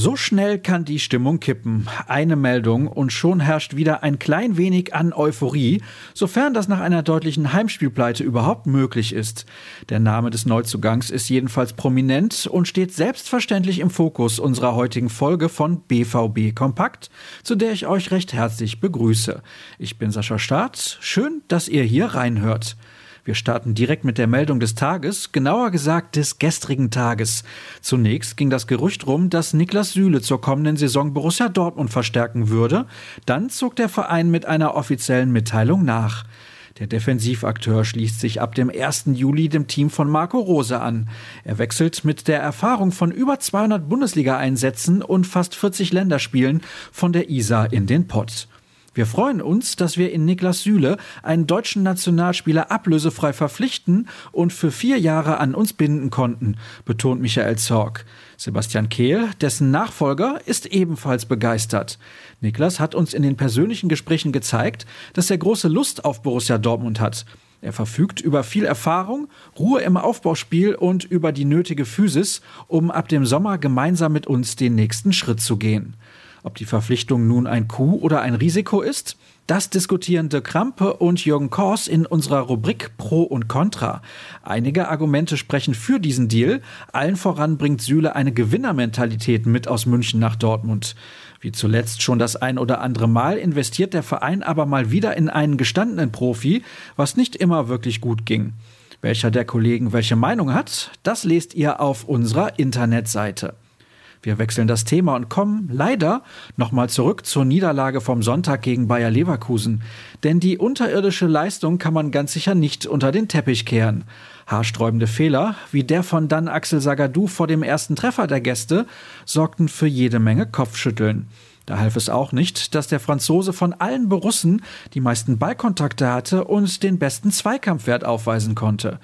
So schnell kann die Stimmung kippen. Eine Meldung und schon herrscht wieder ein klein wenig an Euphorie, sofern das nach einer deutlichen Heimspielpleite überhaupt möglich ist. Der Name des Neuzugangs ist jedenfalls prominent und steht selbstverständlich im Fokus unserer heutigen Folge von BVB Kompakt, zu der ich euch recht herzlich begrüße. Ich bin Sascha Staat. Schön, dass ihr hier reinhört. Wir starten direkt mit der Meldung des Tages, genauer gesagt des gestrigen Tages. Zunächst ging das Gerücht rum, dass Niklas Süle zur kommenden Saison Borussia Dortmund verstärken würde. Dann zog der Verein mit einer offiziellen Mitteilung nach. Der Defensivakteur schließt sich ab dem 1. Juli dem Team von Marco Rose an. Er wechselt mit der Erfahrung von über 200 Bundesliga-Einsätzen und fast 40 Länderspielen von der ISA in den Pott. Wir freuen uns, dass wir in Niklas Süle einen deutschen Nationalspieler ablösefrei verpflichten und für vier Jahre an uns binden konnten, betont Michael Zorg. Sebastian Kehl, dessen Nachfolger, ist ebenfalls begeistert. Niklas hat uns in den persönlichen Gesprächen gezeigt, dass er große Lust auf Borussia Dortmund hat. Er verfügt über viel Erfahrung, Ruhe im Aufbauspiel und über die nötige Physis, um ab dem Sommer gemeinsam mit uns den nächsten Schritt zu gehen. Ob die Verpflichtung nun ein Coup oder ein Risiko ist, das diskutieren De Krampe und Jürgen Kors in unserer Rubrik Pro und Contra. Einige Argumente sprechen für diesen Deal. Allen voran bringt Süle eine Gewinnermentalität mit aus München nach Dortmund. Wie zuletzt schon das ein oder andere Mal investiert der Verein aber mal wieder in einen gestandenen Profi, was nicht immer wirklich gut ging. Welcher der Kollegen welche Meinung hat, das lest ihr auf unserer Internetseite. Wir wechseln das Thema und kommen leider nochmal zurück zur Niederlage vom Sonntag gegen Bayer Leverkusen. Denn die unterirdische Leistung kann man ganz sicher nicht unter den Teppich kehren. Haarsträubende Fehler, wie der von dann Axel Sagadou vor dem ersten Treffer der Gäste, sorgten für jede Menge Kopfschütteln. Da half es auch nicht, dass der Franzose von allen Borussen die meisten Ballkontakte hatte und den besten Zweikampfwert aufweisen konnte.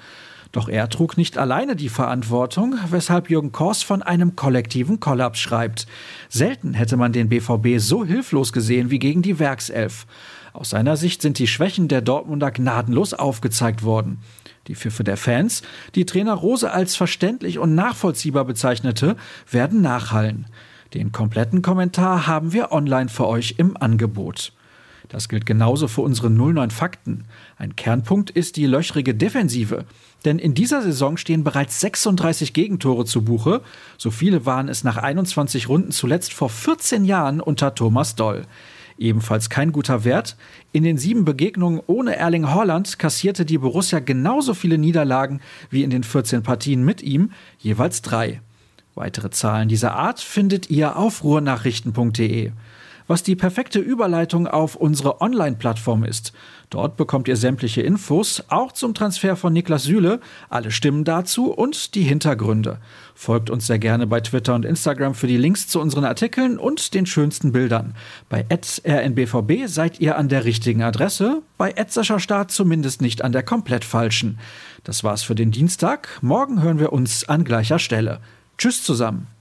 Doch er trug nicht alleine die Verantwortung, weshalb Jürgen Kors von einem kollektiven Kollaps schreibt. Selten hätte man den BVB so hilflos gesehen wie gegen die Werkself. Aus seiner Sicht sind die Schwächen der Dortmunder gnadenlos aufgezeigt worden. Die Pfiffe der Fans, die Trainer Rose als verständlich und nachvollziehbar bezeichnete, werden nachhallen. Den kompletten Kommentar haben wir online für euch im Angebot. Das gilt genauso für unsere 09 Fakten. Ein Kernpunkt ist die löchrige Defensive. Denn in dieser Saison stehen bereits 36 Gegentore zu Buche. So viele waren es nach 21 Runden zuletzt vor 14 Jahren unter Thomas Doll. Ebenfalls kein guter Wert. In den sieben Begegnungen ohne Erling Haaland kassierte die Borussia genauso viele Niederlagen wie in den 14 Partien mit ihm, jeweils drei. Weitere Zahlen dieser Art findet ihr auf ruhrnachrichten.de was die perfekte Überleitung auf unsere Online-Plattform ist. Dort bekommt ihr sämtliche Infos, auch zum Transfer von Niklas Süle, alle Stimmen dazu und die Hintergründe. Folgt uns sehr gerne bei Twitter und Instagram für die Links zu unseren Artikeln und den schönsten Bildern. Bei rnbvb seid ihr an der richtigen Adresse, bei Start zumindest nicht an der komplett falschen. Das war's für den Dienstag. Morgen hören wir uns an gleicher Stelle. Tschüss zusammen.